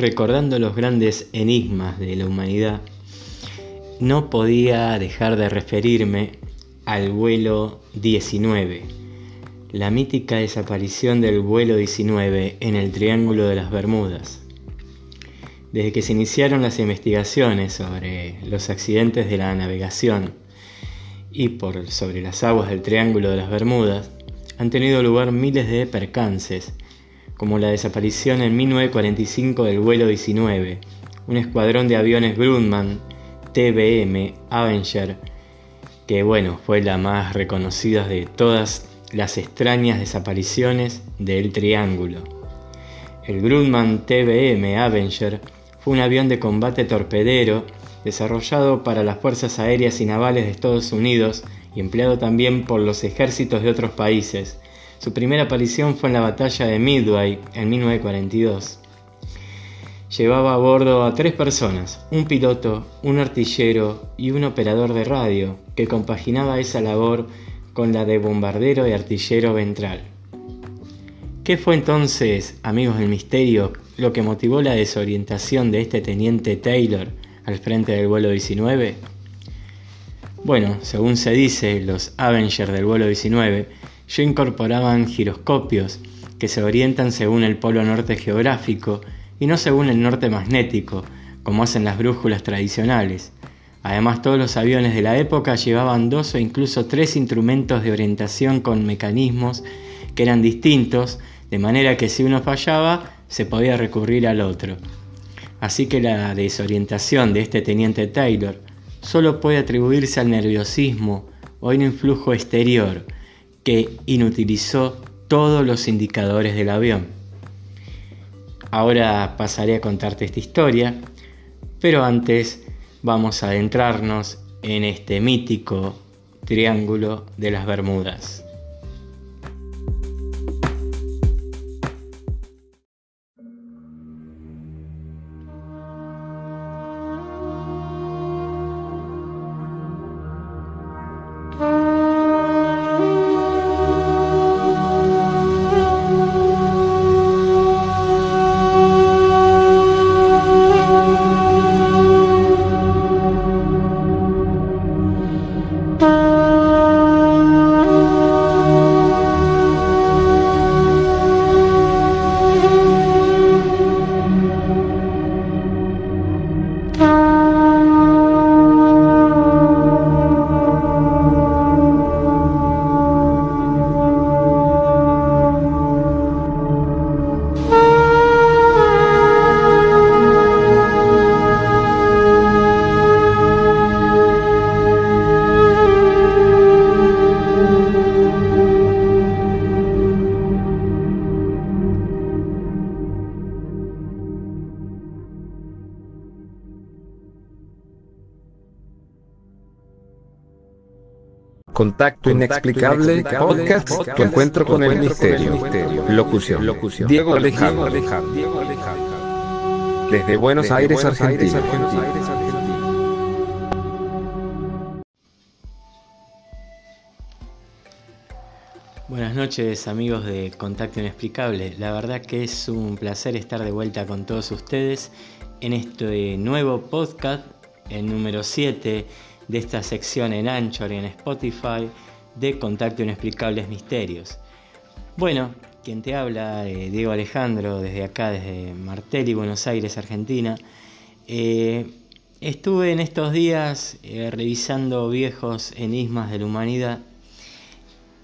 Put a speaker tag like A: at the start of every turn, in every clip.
A: recordando los grandes enigmas de la humanidad, no podía dejar de referirme al vuelo 19, la mítica desaparición del vuelo 19 en el Triángulo de las Bermudas. Desde que se iniciaron las investigaciones sobre los accidentes de la navegación y por sobre las aguas del Triángulo de las Bermudas, han tenido lugar miles de percances como la desaparición en 1945 del vuelo 19, un escuadrón de aviones Grumman TBM Avenger, que bueno, fue la más reconocida de todas las extrañas desapariciones del Triángulo. El Grumman TBM Avenger fue un avión de combate torpedero desarrollado para las Fuerzas Aéreas y Navales de Estados Unidos y empleado también por los ejércitos de otros países, su primera aparición fue en la batalla de Midway en 1942. Llevaba a bordo a tres personas, un piloto, un artillero y un operador de radio, que compaginaba esa labor con la de bombardero y artillero ventral. ¿Qué fue entonces, amigos del misterio, lo que motivó la desorientación de este teniente Taylor al frente del vuelo 19? Bueno, según se dice, los Avengers del vuelo 19 ya incorporaban giroscopios que se orientan según el polo norte geográfico y no según el norte magnético, como hacen las brújulas tradicionales. Además, todos los aviones de la época llevaban dos o incluso tres instrumentos de orientación con mecanismos que eran distintos, de manera que si uno fallaba, se podía recurrir al otro. Así que la desorientación de este teniente Taylor solo puede atribuirse al nerviosismo o a un influjo exterior, que inutilizó todos los indicadores del avión. Ahora pasaré a contarte esta historia, pero antes vamos a adentrarnos en este mítico Triángulo de las Bermudas.
B: Contacto Inexplicable, podcast, Tu encuentro con el misterio. Locución. Diego Alejandro. Desde Buenos Aires, Argentina.
A: Buenas noches amigos de Contacto Inexplicable. La verdad que es un placer estar de vuelta con todos ustedes en este nuevo podcast, el número 7 de esta sección en Anchor y en Spotify de Contacto Inexplicables Misterios. Bueno, quien te habla, eh, Diego Alejandro, desde acá, desde Martelli, Buenos Aires, Argentina. Eh, estuve en estos días eh, revisando viejos enigmas de la humanidad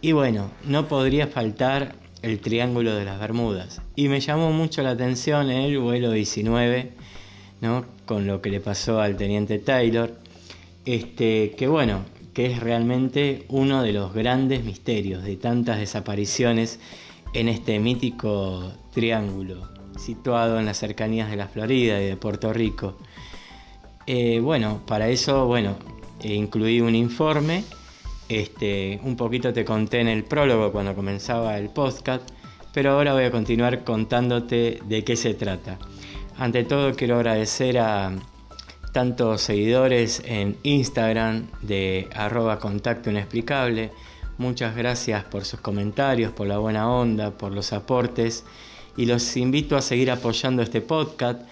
A: y bueno, no podría faltar el Triángulo de las Bermudas. Y me llamó mucho la atención el vuelo 19, ¿no? con lo que le pasó al teniente Taylor este, que bueno, que es realmente uno de los grandes misterios de tantas desapariciones en este mítico triángulo situado en las cercanías de la Florida y de Puerto Rico. Eh, bueno, para eso, bueno, incluí un informe, este, un poquito te conté en el prólogo cuando comenzaba el podcast, pero ahora voy a continuar contándote de qué se trata. Ante todo quiero agradecer a tantos seguidores en Instagram de contacto inexplicable. Muchas gracias por sus comentarios, por la buena onda, por los aportes y los invito a seguir apoyando este podcast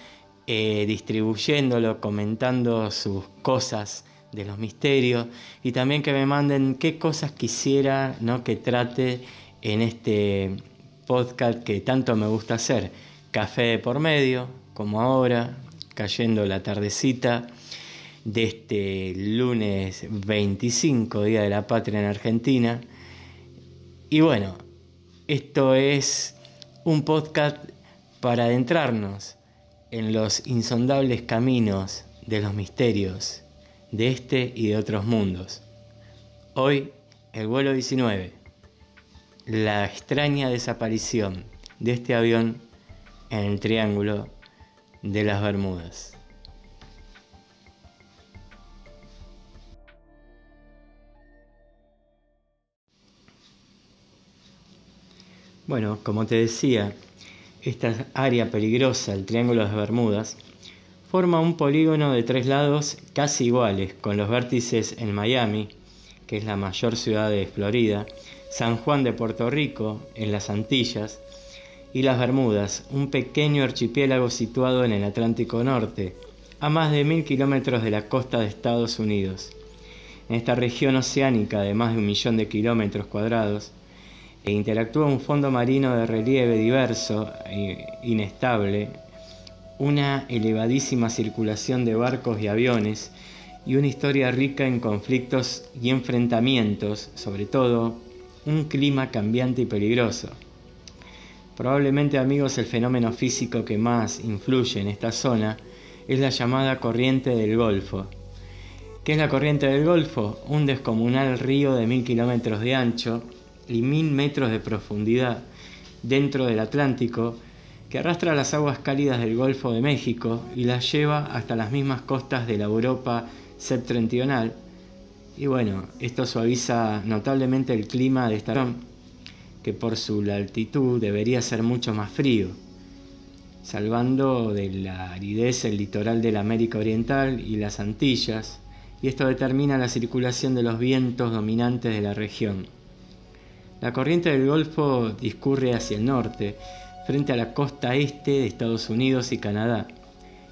A: eh, distribuyéndolo, comentando sus cosas de los misterios y también que me manden qué cosas quisiera ¿no? que trate en este podcast que tanto me gusta hacer. Café por medio, como ahora, cayendo la tardecita de este lunes 25, Día de la Patria en Argentina. Y bueno, esto es un podcast para adentrarnos en los insondables caminos de los misterios de este y de otros mundos. Hoy, el vuelo 19, la extraña desaparición de este avión en el Triángulo de las Bermudas. Bueno, como te decía, esta área peligrosa, el Triángulo de las Bermudas, forma un polígono de tres lados casi iguales, con los vértices en Miami, que es la mayor ciudad de Florida, San Juan de Puerto Rico, en las Antillas, y las Bermudas, un pequeño archipiélago situado en el Atlántico Norte, a más de mil kilómetros de la costa de Estados Unidos. En esta región oceánica de más de un millón de kilómetros cuadrados, e interactúa un fondo marino de relieve diverso e inestable, una elevadísima circulación de barcos y aviones y una historia rica en conflictos y enfrentamientos, sobre todo un clima cambiante y peligroso. Probablemente amigos el fenómeno físico que más influye en esta zona es la llamada corriente del Golfo. ¿Qué es la corriente del Golfo? Un descomunal río de mil kilómetros de ancho y mil metros de profundidad dentro del Atlántico que arrastra las aguas cálidas del Golfo de México y las lleva hasta las mismas costas de la Europa septentrional. Y bueno, esto suaviza notablemente el clima de esta región, que por su altitud debería ser mucho más frío, salvando de la aridez el litoral de la América Oriental y las Antillas, y esto determina la circulación de los vientos dominantes de la región. La corriente del Golfo discurre hacia el norte, frente a la costa este de Estados Unidos y Canadá,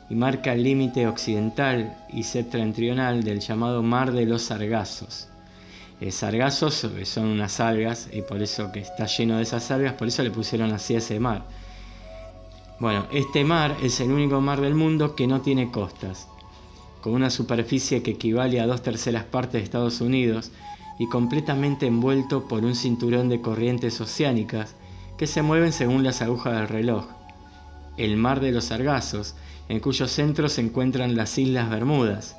A: y marca el límite occidental y septentrional del llamado Mar de los Sargazos. Eh, sargazos eh, son unas algas y por eso que está lleno de esas algas, por eso le pusieron así a ese mar. Bueno, este mar es el único mar del mundo que no tiene costas, con una superficie que equivale a dos terceras partes de Estados Unidos y completamente envuelto por un cinturón de corrientes oceánicas que se mueven según las agujas del reloj. El mar de los Sargazos, en cuyo centro se encuentran las Islas Bermudas,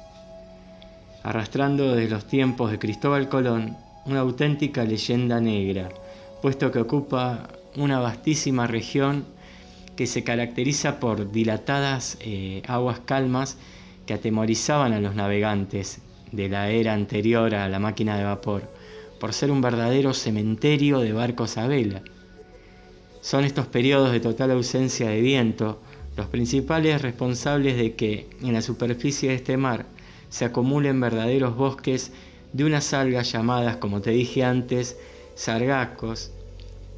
A: arrastrando desde los tiempos de Cristóbal Colón una auténtica leyenda negra, puesto que ocupa una vastísima región que se caracteriza por dilatadas eh, aguas calmas que atemorizaban a los navegantes de la era anterior a la máquina de vapor, por ser un verdadero cementerio de barcos a vela. Son estos periodos de total ausencia de viento los principales responsables de que en la superficie de este mar se acumulen verdaderos bosques de unas algas llamadas, como te dije antes, sargacos,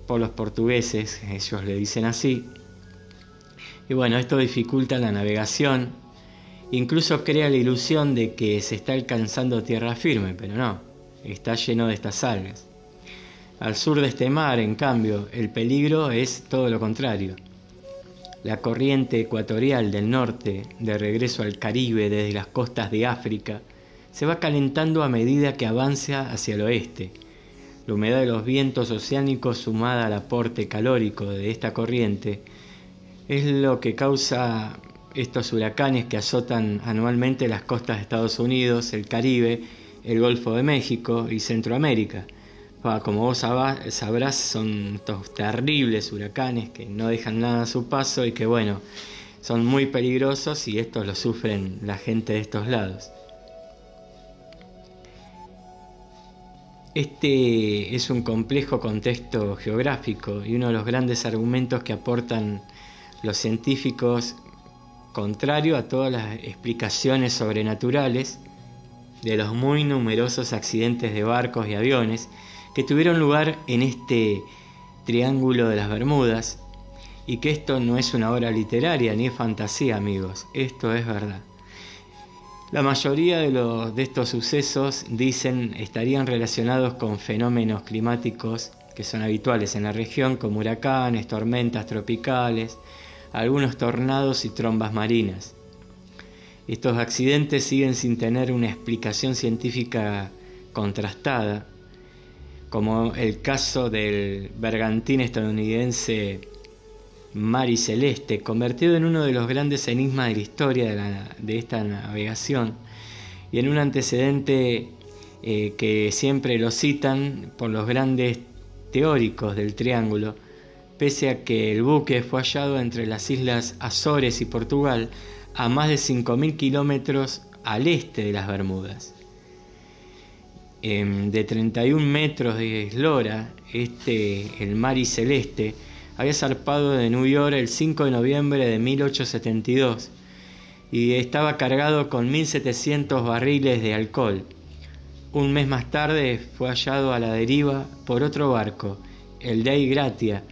A: por los portugueses, ellos le dicen así. Y bueno, esto dificulta la navegación, incluso crea la ilusión de que se está alcanzando tierra firme, pero no, está lleno de estas algas. Al sur de este mar, en cambio, el peligro es todo lo contrario. La corriente ecuatorial del norte, de regreso al Caribe desde las costas de África, se va calentando a medida que avanza hacia el oeste. La humedad de los vientos oceánicos sumada al aporte calórico de esta corriente es lo que causa estos huracanes que azotan anualmente las costas de Estados Unidos, el Caribe, el Golfo de México y Centroamérica. Como vos sabrás, son estos terribles huracanes que no dejan nada a su paso y que bueno, son muy peligrosos y estos lo sufren la gente de estos lados. Este es un complejo contexto geográfico y uno de los grandes argumentos que aportan los científicos contrario a todas las explicaciones sobrenaturales de los muy numerosos accidentes de barcos y aviones que tuvieron lugar en este triángulo de las Bermudas y que esto no es una obra literaria ni es fantasía, amigos, esto es verdad. La mayoría de, los, de estos sucesos, dicen, estarían relacionados con fenómenos climáticos que son habituales en la región, como huracanes, tormentas tropicales, algunos tornados y trombas marinas. Estos accidentes siguen sin tener una explicación científica contrastada, como el caso del bergantín estadounidense Mari Celeste, convertido en uno de los grandes enigmas de la historia de, esta navegación y en un antecedente eh, que siempre lo citan por los grandes teóricos del Triángulo, pese a que el buque fue hallado entre las islas Azores y Portugal a más de 5.000 kilómetros al este de las Bermudas. Em, de 31 metros de eslora, este, el Mari Celeste, había zarpado de New York el 5 de noviembre de 1872 y estaba cargado con 1.700 barriles de alcohol. Un mes más tarde fue hallado a la deriva por otro barco, el Dei Gratia,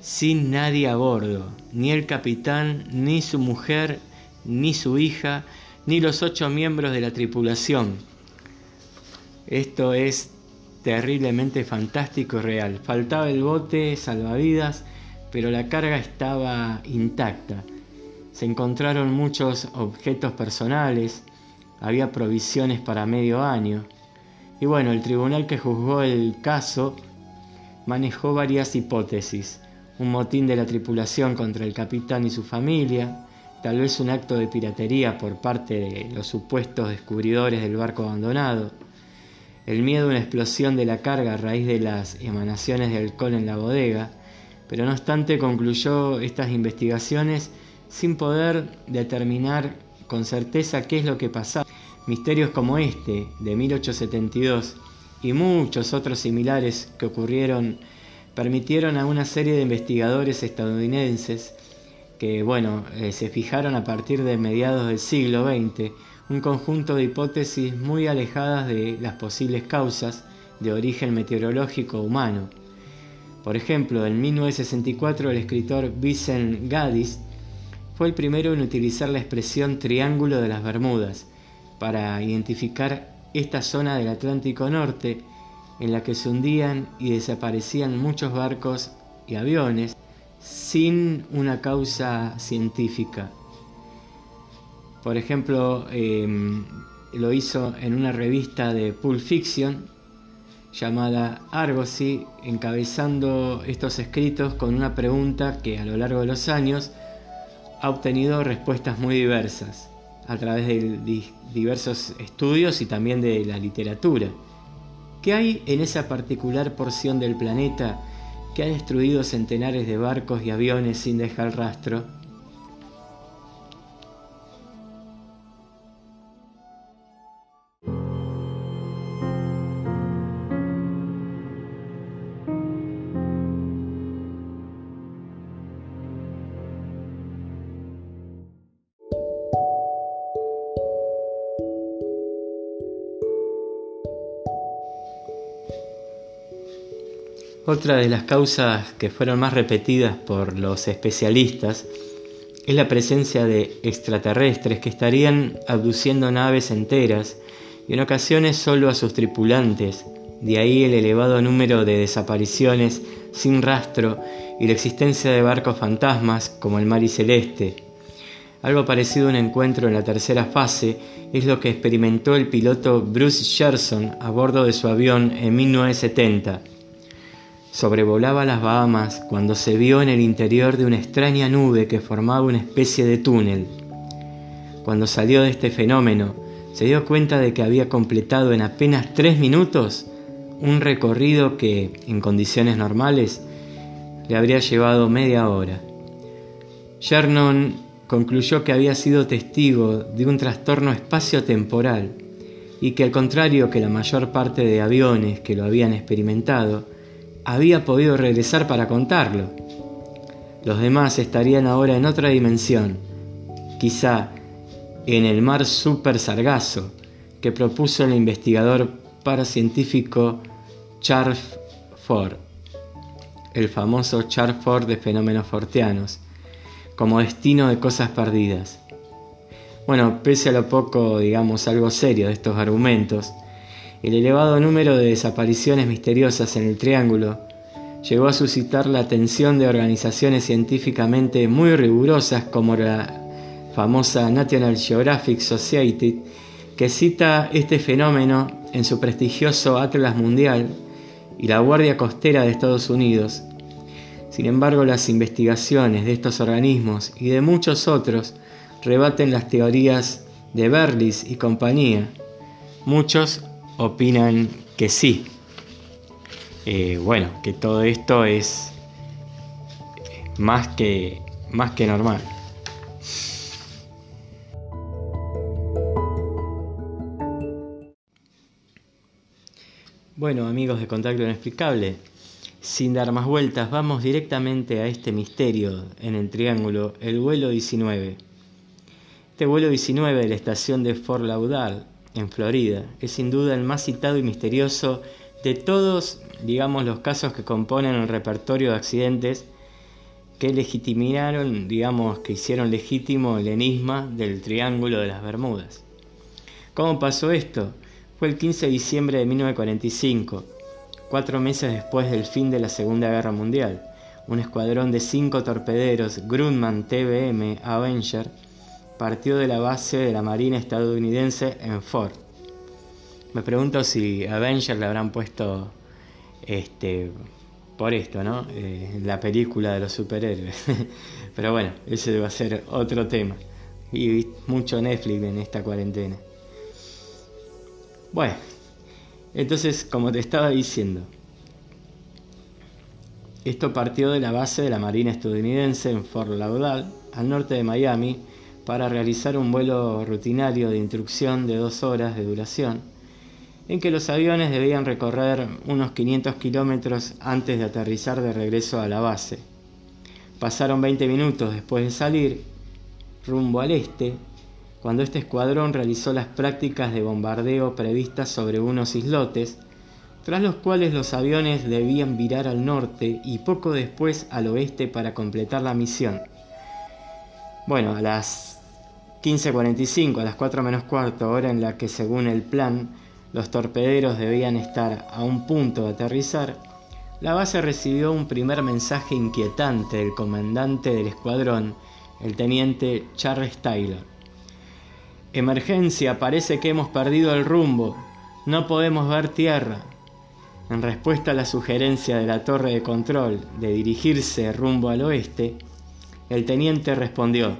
A: sin nadie a bordo, ni el capitán, ni su mujer, ni su hija, ni los ocho miembros de la tripulación. Esto es terriblemente fantástico y real. Faltaba el bote salvavidas, pero la carga estaba intacta. Se encontraron muchos objetos personales, había provisiones para medio año. Y bueno, el tribunal que juzgó el caso manejó varias hipótesis. Un motín de la tripulación contra el capitán y su familia, tal vez un acto de piratería por parte de los supuestos descubridores del barco abandonado, el miedo a una explosión de la carga a raíz de las emanaciones de alcohol en la bodega, pero no obstante concluyó estas investigaciones sin poder determinar con certeza qué es lo que pasaba. Misterios como este, de 1872, y muchos otros similares que ocurrieron, permitieron a una serie de investigadores estadounidenses que, bueno, eh, se fijaron a partir de mediados del siglo XX un conjunto de hipótesis muy alejadas de las posibles causas de origen meteorológico humano. Por ejemplo, en 1964 el escritor Vincent Gaddis fue el primero en utilizar la expresión Triángulo de las Bermudas para identificar esta zona del Atlántico Norte en la que se hundían y desaparecían muchos barcos y aviones sin una causa científica. Por ejemplo, em, lo hizo en una revista de Pulp Fiction llamada Argosy, encabezando estos escritos con una pregunta que a lo largo de los años ha obtenido respuestas muy diversas a través de diversos estudios y también de la literatura. ¿Qué hay en esa particular porción del planeta que ha destruido centenares de barcos y aviones sin dejar rastro? Otra de las causas que fueron más repetidas por los especialistas es la presencia de extraterrestres que estarían abduciendo naves enteras y en ocasiones solo a sus tripulantes, de ahí el elevado número de desapariciones sin rastro y la existencia de barcos fantasmas como el Mari Celeste. Algo parecido a un encuentro en la tercera fase es lo que experimentó el piloto Bruce Sherson a bordo de su avión en 1970 sobrevolaba las Bahamas cuando se vio en el interior de una extraña nube que formaba una especie de túnel. Cuando salió de este fenómeno, se dio cuenta de que había completado en apenas tres minutos un recorrido que, en condiciones normales, le habría llevado media hora. Shernon concluyó que había sido testigo de un trastorno espacio-temporal y que al contrario que la mayor parte de aviones que lo habían experimentado, había podido regresar para contarlo. Los demás estarían ahora en otra dimensión, quizá en el mar super sargazo que propuso el investigador paracientífico Charles Ford. el famoso Charford de fenómenos forteanos, como destino de cosas perdidas. Bueno, pese a lo poco, digamos, algo serio de estos argumentos, el elevado número de desapariciones misteriosas en el Triángulo llegó a suscitar la atención de organizaciones científicamente muy rigurosas como la famosa National Geographic Society, que cita este fenómeno en su prestigioso Atlas Mundial y la Guardia Costera de Estados Unidos. Sin embargo, las investigaciones de estos organismos y de muchos otros rebaten las teorías de Berlis y compañía. Muchos opinan que sí. Eh, bueno, que todo esto es más que, más que normal. Bueno, amigos de Contacto Inexplicable, sin dar más vueltas, vamos directamente a este misterio en el triángulo, el vuelo 19. Este vuelo 19 de la estación de Fort Lauderdale, en Florida, es sin duda el más citado y misterioso de todos, digamos, los casos que componen el repertorio de accidentes que legitimaron, digamos, que hicieron legítimo el enigma del Triángulo de las Bermudas. ¿Cómo pasó esto? Fue el 15 de diciembre de 1945, cuatro meses después del fin de la Segunda Guerra Mundial. Un escuadrón de cinco torpederos Grumman TBM Avenger partió de la base de la Marina estadounidense en Fort. Me pregunto si Avenger le habrán puesto este por esto, ¿no? Eh, la película de los superhéroes. Pero bueno, ese va a ser otro tema. Y mucho Netflix en esta cuarentena. Bueno, entonces, como te estaba diciendo, esto partió de la base de la Marina estadounidense en Fort Lauderdale, al norte de Miami, para realizar un vuelo rutinario de instrucción de dos horas de duración, en que los aviones debían recorrer unos 500 kilómetros antes de aterrizar de regreso a la base. Pasaron 20 minutos después de salir, rumbo al este, cuando este escuadrón realizó las prácticas de bombardeo previstas sobre unos islotes, tras los cuales los aviones debían virar al norte y poco después al oeste para completar la misión. Bueno, a las 15.45, a las 4 menos cuarto, hora en la que según el plan los torpederos debían estar a un punto de aterrizar, la base recibió un primer mensaje inquietante del comandante del escuadrón, el teniente Charles Taylor Emergencia, parece que hemos perdido el rumbo. No podemos ver tierra. En respuesta a la sugerencia de la torre de control de dirigirse rumbo al oeste, el teniente respondió,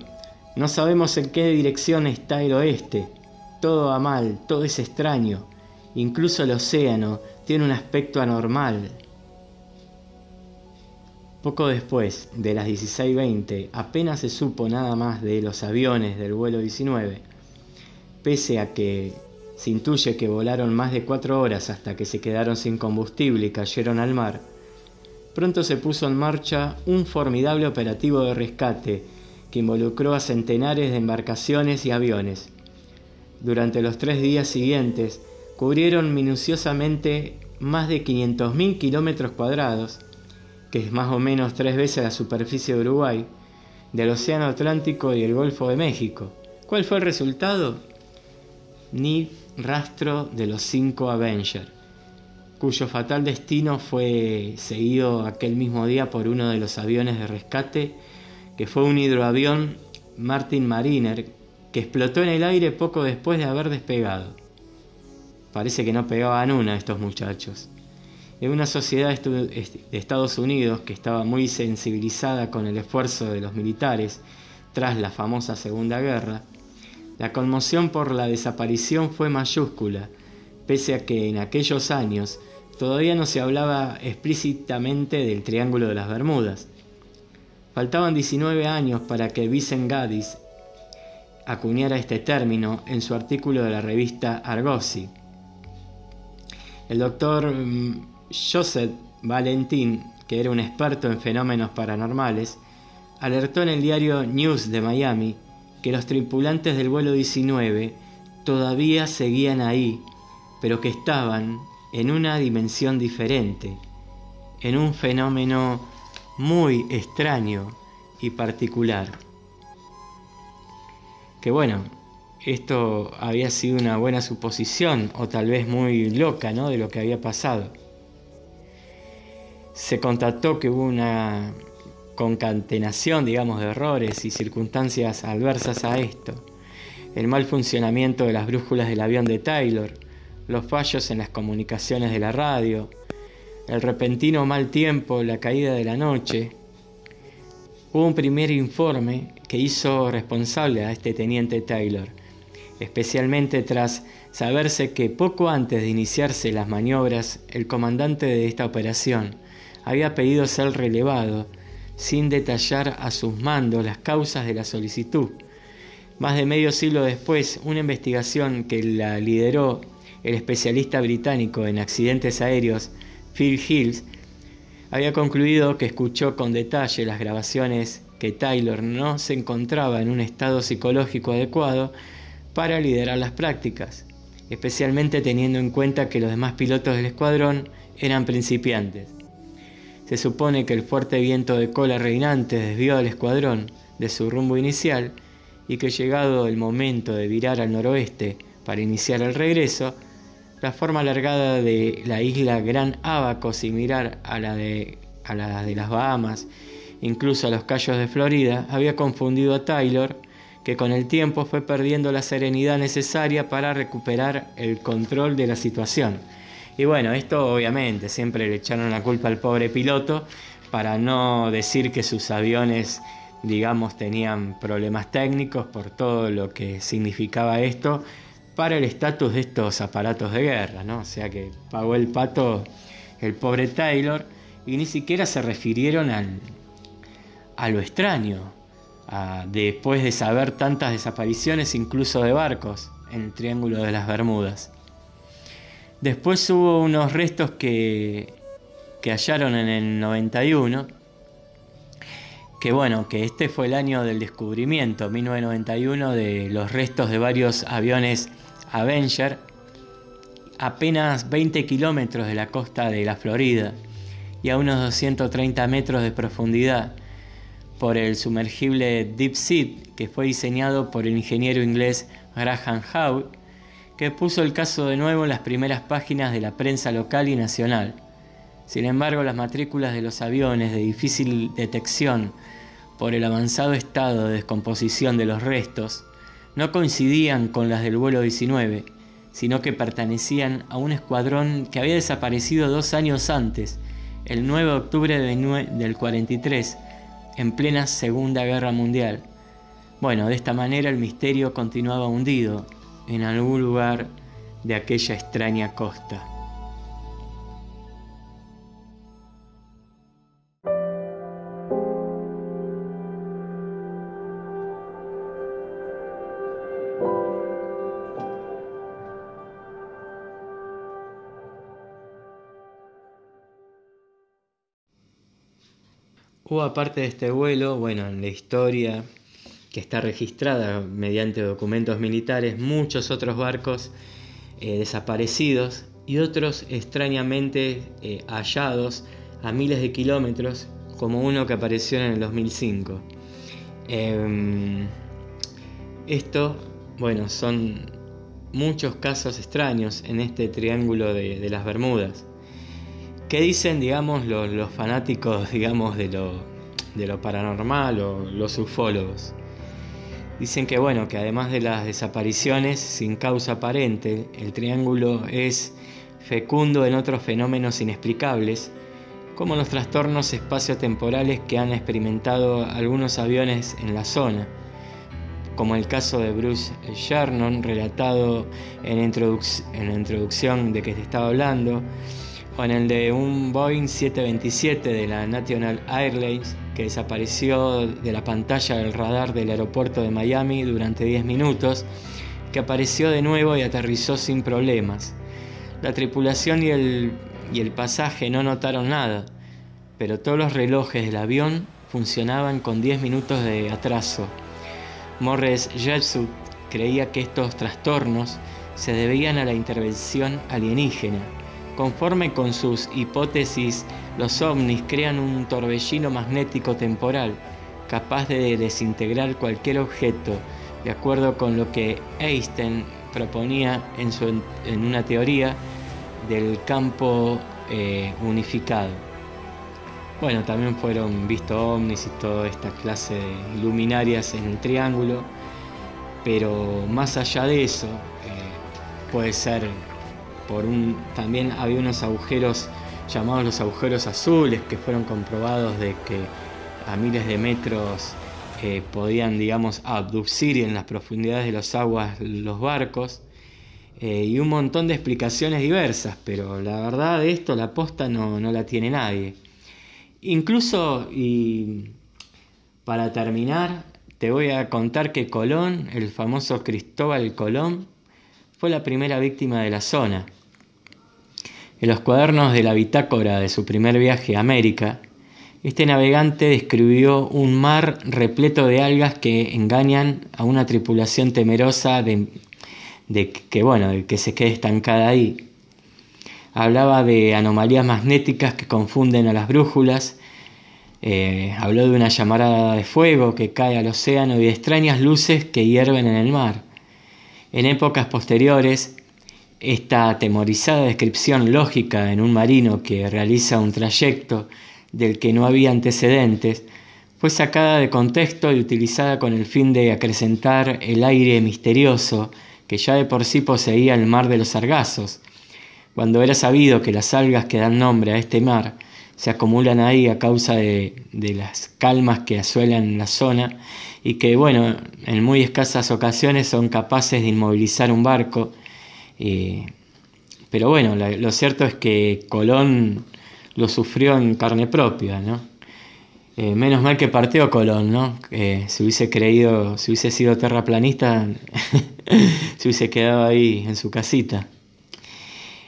A: no sabemos en qué dirección está el oeste. Todo va mal, todo es extraño. Incluso el océano tiene un aspecto anormal. Poco después de las 16.20, apenas se supo nada más de los aviones del vuelo 19, pese a que se intuye que volaron más de cuatro horas hasta que se quedaron sin combustible y cayeron al mar, pronto se puso en marcha un formidable operativo de rescate que involucró a centenares de embarcaciones y aviones. Durante los tres días siguientes cubrieron minuciosamente más de 500.000 kilómetros cuadrados, que es más o menos tres veces la superficie de Uruguay, del Océano Atlántico y el Golfo de México. ¿Cuál fue el resultado? ni rastro de los cinco Avengers, cuyo fatal destino fue seguido aquel mismo día por uno de los aviones de rescate, que fue un hidroavión Martin Mariner, que explotó en el aire poco después de haber despegado. Parece que no pegaban una estos muchachos. En una sociedad de Estados Unidos que estaba muy sensibilizada con el esfuerzo de los militares tras la famosa Segunda Guerra, la conmoción por la desaparición fue mayúscula, pese a que en aquellos años todavía no se hablaba explícitamente del Triángulo de las Bermudas. Faltaban 19 años para que Vincent Gaddis acuñara este término en su artículo de la revista Argosy. El doctor mm, Joseph Valentin, que era un experto en fenómenos paranormales, alertó en el diario News de Miami que los tripulantes del vuelo 19 todavía seguían ahí, pero que estaban en una dimensión diferente, en un fenómeno muy extraño y particular. Que bueno, esto había sido una buena suposición o tal vez muy loca ¿no? de lo que había pasado. Se constató que hubo una concatenación, digamos, de errores y circunstancias adversas a esto. El mal funcionamiento de las brújulas del avión de Taylor, los fallos en las comunicaciones de la radio, el repentino mal tiempo, la caída de la noche. Hubo un primer informe que hizo responsable a este teniente Taylor, especialmente tras saberse que poco antes de iniciarse las maniobras, el comandante de esta operación había pedido ser relevado sin detallar a sus mandos las causas de la solicitud. Más de medio siglo después, una investigación que la lideró el especialista británico en accidentes aéreos Phil Hills había concluido que escuchó con detalle las grabaciones que Taylor no se encontraba en un estado psicológico adecuado para liderar las prácticas, especialmente teniendo en cuenta que los demás pilotos del escuadrón eran principiantes. Se supone que el fuerte viento de cola reinante desvió al escuadrón de su rumbo inicial y que llegado el momento de virar al noroeste para iniciar el regreso, la forma alargada de la isla Gran Abaco similar a la de, a la de las Bahamas, incluso a los Cayos de Florida, había confundido a Taylor, que con el tiempo fue perdiendo la serenidad necesaria para recuperar el control de la situación. Y bueno, esto obviamente siempre le echaron la culpa al pobre piloto para no decir que sus aviones, digamos, tenían problemas técnicos por todo lo que significaba esto para el estatus de estos aparatos de guerra, ¿no? O sea que pagó el pato el pobre Taylor y ni siquiera se refirieron al, a lo extraño, después de saber tantas desapariciones incluso de barcos en el Triángulo de las Bermudas. Después hubo unos restos que, que hallaron en el 91, que bueno, que este fue el año del descubrimiento, 1991, de los restos de varios aviones Avenger, apenas 20 kilómetros de la costa de la Florida y a unos 230 metros de profundidad por el sumergible Deep Sea que fue diseñado por el ingeniero inglés Graham Howe que puso el caso de nuevo en las primeras páginas de la prensa local y nacional. Sin embargo, las matrículas de los aviones de difícil detección por el avanzado estado de descomposición de los restos no coincidían con las del vuelo 19, sino que pertenecían a un escuadrón que había desaparecido dos años antes, el 9 de octubre del 43, en plena Segunda Guerra Mundial. Bueno, de esta manera el misterio continuaba hundido en algún lugar de aquella extraña costa. Aparte de este vuelo, bueno, en la historia que está registrada mediante documentos militares, muchos otros barcos eh, desaparecidos y otros extrañamente eh, hallados a miles de kilómetros, como uno que apareció en el 2005. Em, esto, bueno, son muchos casos extraños en este triángulo de, las Bermudas. ¿Qué dicen, digamos, los, fanáticos, digamos, de lo, de lo paranormal o los ufólogos? Dicen que bueno, que además de las desapariciones sin causa aparente, el triángulo es fecundo en otros fenómenos inexplicables, como los trastornos espaciotemporales que han experimentado algunos aviones en la zona, como el caso de Bruce Shernon, relatado en, en la introducción de que te estaba hablando, o en el de un Boeing 727 de la National Airlines que desapareció de la pantalla del radar del aeropuerto de Miami durante 10 minutos, que apareció de nuevo y aterrizó sin problemas. La tripulación y el, y el pasaje no notaron nada, pero todos los relojes del avión funcionaban con 10 minutos de atraso. Morris Jetsu creía que estos trastornos se debían a la intervención alienígena Conforme con sus hipótesis, los ovnis crean un torbellino magnético temporal capaz de desintegrar cualquier objeto, de acuerdo con lo que Einstein proponía en, su, en una teoría del campo eh, unificado. Bueno, también fueron vistos ovnis y toda esta clase de luminarias en el triángulo, pero más allá de eso, eh, puede ser También había unos agujeros llamados los agujeros azules que fueron comprobados de que a miles de metros eh, podían, digamos, abducir en las profundidades de las aguas los barcos. Eh, y un montón de explicaciones diversas, pero la verdad de esto, la posta no, no la tiene nadie. Incluso, y para terminar, te voy a contar que Colón, el famoso Cristóbal Colón, fue la primera víctima de la zona. En los cuadernos de la bitácora de su primer viaje a América, este navegante describió un mar repleto de algas que engañan a una tripulación temerosa de que, bueno, de que se quede estancada ahí. Hablaba de anomalías magnéticas que confunden a las brújulas, eh, habló de una llamarada de fuego que cae al océano y de extrañas luces que hierven en el mar. En épocas posteriores, esta atemorizada descripción lógica en un marino que realiza un trayecto del que no había antecedentes fue sacada de contexto y utilizada con el fin de acrecentar el aire misterioso que ya de por sí poseía el mar de los sargazos. Cuando era sabido que las algas que dan nombre a este mar se acumulan ahí a causa de, las calmas que asuelan la zona y que, bueno, en muy escasas ocasiones son capaces de inmovilizar un barco. Eh, pero bueno, lo cierto es que Colón lo sufrió en carne propia, ¿no? Eh, menos mal que partió Colón, ¿no? Si hubiese creído, si hubiese sido terraplanista, se hubiese quedado ahí en su casita.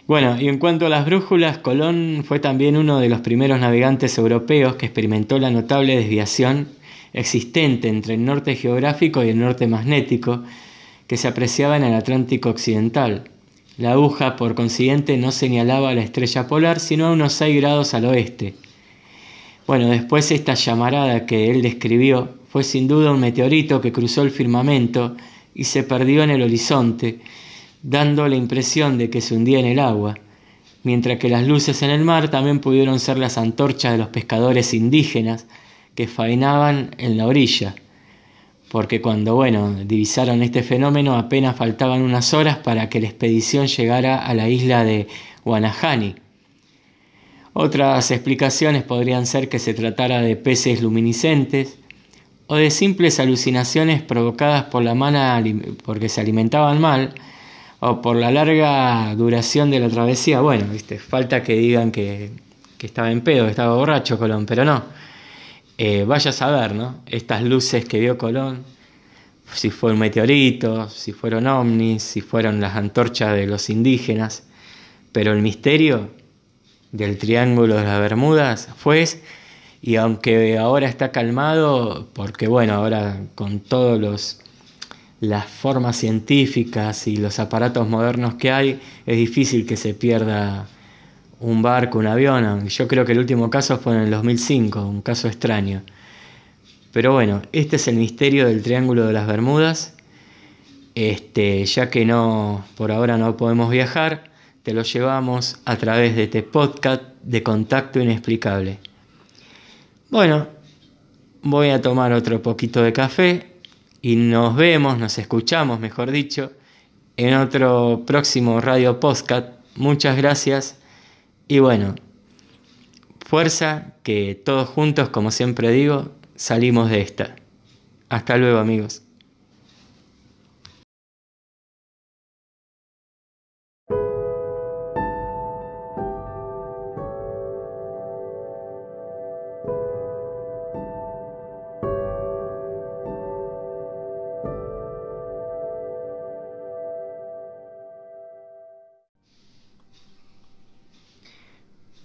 A: Bueno, y en cuanto a las brújulas, Colón fue también uno de los primeros navegantes europeos que experimentó la notable desviación existente entre el norte geográfico y el norte magnético que se apreciaba en el Atlántico Occidental. La aguja, por consiguiente, no señalaba la estrella polar, sino a unos 6 grados al oeste bueno, después esta llamarada que él describió fue sin duda un meteorito que cruzó el firmamento y se perdió en el horizonte, dando la impresión de que se hundía en el agua, mientras que las luces en el mar también pudieron ser las antorchas de los pescadores indígenas que faenaban en la orilla, porque cuando, bueno, divisaron este fenómeno apenas faltaban unas horas para que la expedición llegara a la isla de Guanajani, otras explicaciones podrían ser que se tratara de peces luminiscentes o de simples alucinaciones provocadas por la mala porque se alimentaban mal o por la larga duración de la travesía. Bueno, ¿viste? falta que digan que, estaba en pedo, que estaba borracho Colón, pero no. Eh, vaya a saber, ¿no? Estas luces que vio Colón, si fue un meteorito, si fueron ovnis, si fueron las antorchas de los indígenas, pero el misterio del Triángulo de las Bermudas fue y aunque ahora está calmado, porque bueno, ahora con todos los las formas científicas y los aparatos modernos que hay, es difícil que se pierda un barco, un avión. Yo creo que el último caso fue en el 2005, un caso extraño. Pero bueno, este es el misterio del Triángulo de las Bermudas. Este, ya que no por ahora no podemos viajar, te lo llevamos a través de este podcast de contacto inexplicable. Bueno, voy a tomar otro poquito de café y nos vemos, nos escuchamos, mejor dicho, en otro próximo radio podcast. Muchas gracias y bueno, fuerza que todos juntos, como siempre digo, salimos de esta. Hasta luego amigos.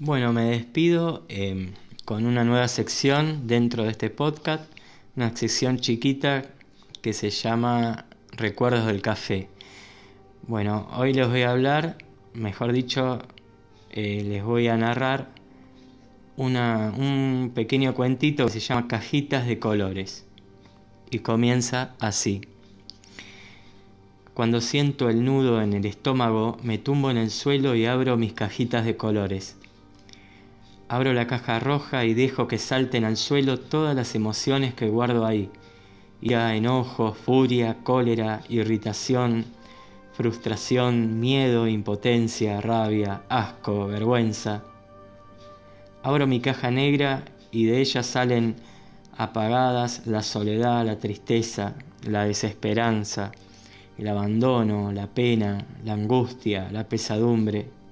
A: Bueno, me despido em, con una nueva sección dentro de este podcast, una sección chiquita que se llama Recuerdos del Café. Bueno, hoy les voy a hablar, mejor dicho, eh, les voy a narrar un pequeño cuentito que se llama Cajitas de Colores y comienza así. Cuando siento el nudo en el estómago, me tumbo en el suelo y abro mis cajitas de colores. Abro la caja roja y dejo que salten al suelo todas las emociones que guardo ahí. Ira, enojo, furia, cólera, irritación, frustración, miedo, impotencia, rabia, asco, vergüenza. Abro mi caja negra y de ella salen apagadas la soledad, la tristeza, la desesperanza, el abandono, la pena, la angustia, la pesadumbre.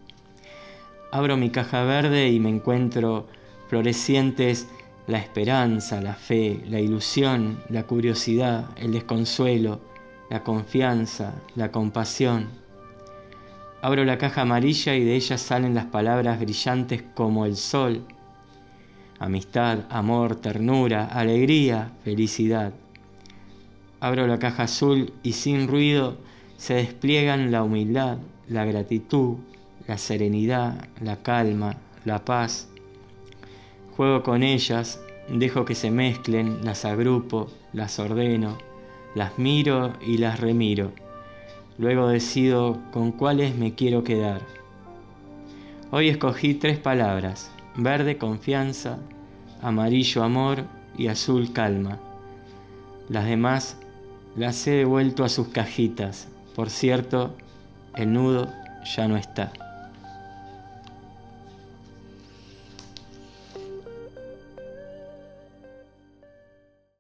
A: Abro mi caja verde y me encuentro florecientes la esperanza, la fe, la ilusión, la curiosidad, el desconsuelo, la confianza, la compasión. Abro la caja amarilla y de ella salen las palabras brillantes como el sol. Amistad, amor, ternura, alegría, felicidad. Abro la caja azul y sin ruido se despliegan la humildad, la gratitud, la serenidad, la calma, la paz. Juego con ellas, dejo que se mezclen, las agrupo, las ordeno, las miro y las remiro. Luego decido con cuáles me quiero quedar. Hoy escogí tres palabras, verde confianza, amarillo amor y azul calma. Las demás las he devuelto a sus cajitas. Por cierto, el nudo ya no está.